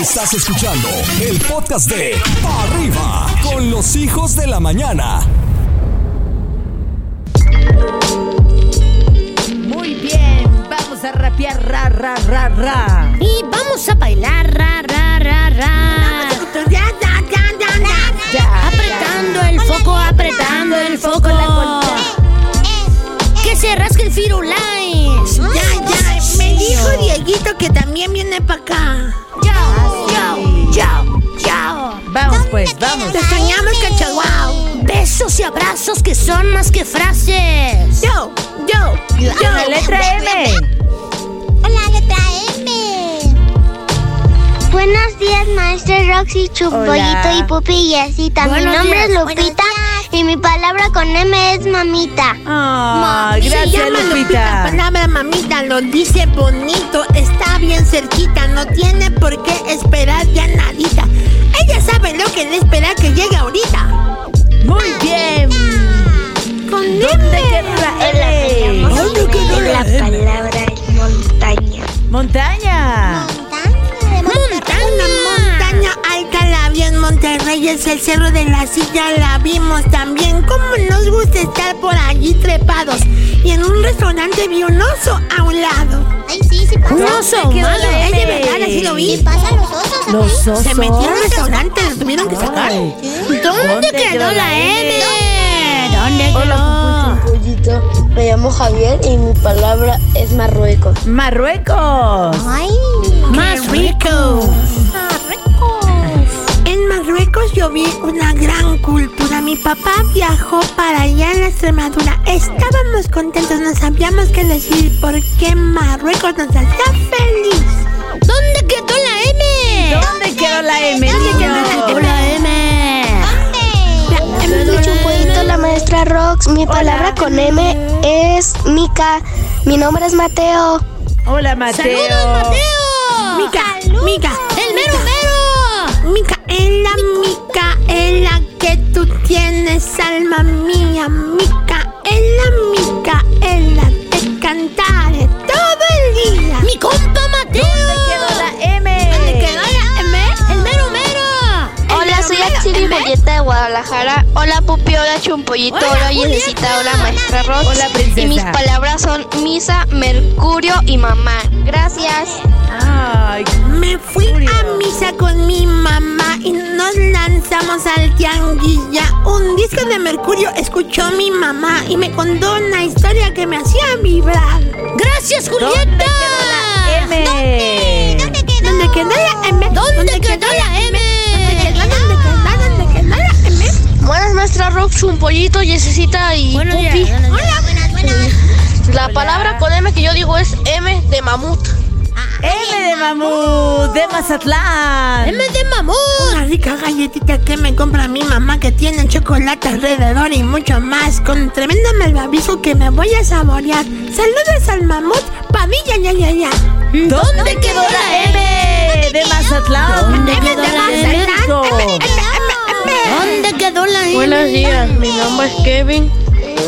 Estás escuchando el podcast de Pa' Arriba con los hijos de la mañana. Muy bien, vamos a rapear ra ra ra ra. Y vamos a bailar, ra, ra, ra, ra. Ya, ya, ya, ya, ya. Ya, Apretando el foco, apretando el foco. Que se rasque el firulais. Ya, ya. Me dijo Dieguito que también viene para acá. Pues, vamos. Te extrañamos, cachaguao. Besos y abrazos que son más que frases. Yo, yo, yo. La letra M. La letra M. Buenos días, maestra Roxy, Chupollito Hola. y Pupi y Yesita. Mi nombre días, es Lupita y mi palabra con M es mamita. Ah, Se gracias, llama Lupita. Lupita. Palabra mamita, lo dice bonito, está bien cerquita, no tiene por qué esperar ya nadita. Ella sabe lo que le espera que llegue ahorita. Muy bien. Con ¿Dónde la L? ¿Dónde quedó la palabra es montaña. Montaña. Una montaña alta la vi en Monterrey, es el cerro de la silla, la vimos también. Cómo nos gusta estar por allí trepados. Y en un restaurante vi un oso a un lado. Un oso la Es de verdad, así lo vi. Sí pasa los osos. Los osos. Se metió al restaurante, lo tuvieron que sacar. ¿Dónde quedó la M? ¿Dónde Hola, quedó? Pollito, me llamo Javier y mi palabra es Marruecos. Marruecos. Ay, Más rico. En Marruecos yo vi una gran cultura. Mi papá viajó para allá en la Extremadura. Estábamos contentos, no sabíamos qué decir porque Marruecos nos hacía feliz. ¿Dónde quedó la M? ¿Dónde quedó la M? ¿Dónde quedó la M? Hola, Chupollito, la maestra Rox. Mi palabra con M es Mica. Mi nombre es Mateo. Hola, Mateo. ¡Saludos, Mateo! Mica, Mica, ¡El mero mero! Micaela, que tú tienes alma mía. Micaela, Micaela, te cantaré Bolleta de Guadalajara. Hola, Pupi. Hola, Chumpollito. Hola, Yesecita. Hola, maestra Rox. Hola, princesa. Y mis palabras son Misa, Mercurio y Mamá. Gracias. Ay, Me fui a misa con mi mamá y nos lanzamos al tianguilla. Un disco de Mercurio escuchó mi mamá y me contó una historia que me hacía vibrar. ¡Gracias, ¿dónde Julieta! Rox, Chumpollito, Yesecita y Buenos Pupi. días. Hola, buenas, buenas. La palabra con M que yo digo es M de mamut. M de mamut, de Mazatlán. M de mamut. Una rica galletita que me compra mi mamá que tiene chocolate alrededor y mucho más. Con tremendo malvavisco que me voy a saborear. Saludos al mamut, Padilla, ya, ya, ya. ¿Dónde quedó la M? De Mazatlán. ¿Dónde quedó de la Mazatlán. M? ¿Dónde quedó la? Buenos días, mi nombre es Kevin.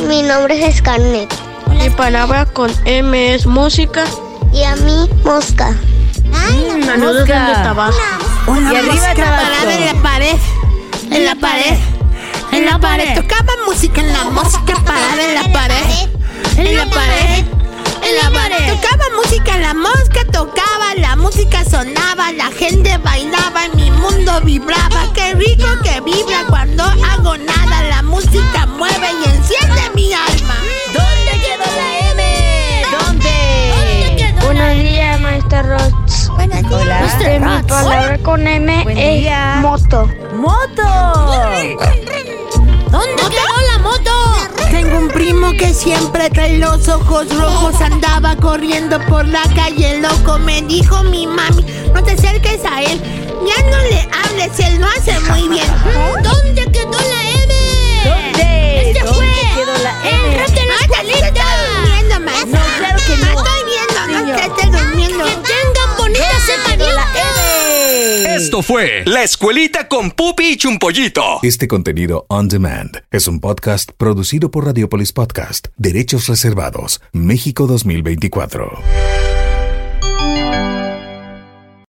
Mi nombre es Scarlett. Mi palabra con M es música. Y a mí, mosca. Mm, Saludos mosca. desde Tabasco. Una Y arriba mosca Tabasco. parada en la pared. En la pared. En la pared. Tocaba música en la mosca parada en la pared. En la pared. En la pared. Tocaba música, la mosca tocaba, la música sonaba, la gente bailaba, en mundo vibraba. Qué rico que vibra cuando hago nada. La música mueve y enciende mi alma. ¿Dónde quedó la M? ¿Dónde? ¿Dónde quedó Buenos días, maestra Rox. Hola. Este, mi palabra con M Buen es día. moto. ¡Moto! ¿Dónde quedó la moto? Tengo un primo que siempre trae los ojos rojos. Andaba corriendo por la calle loco. Me dijo mi mami, no te acerques a él. Ya no le hables, él lo hace muy bien. ¿Dónde quedó la M? ¿Dónde? Este ¿Dónde fue quedó la M? Ah, ya se está durmiendo, maestra. No, claro que no. Estoy viendo, no Niño. se esté durmiendo. Que tengan bonita M. Esto fue La Escuelita con Pupi y Chumpollito. Este contenido on demand es un podcast producido por Radiopolis Podcast, Derechos Reservados, México 2024.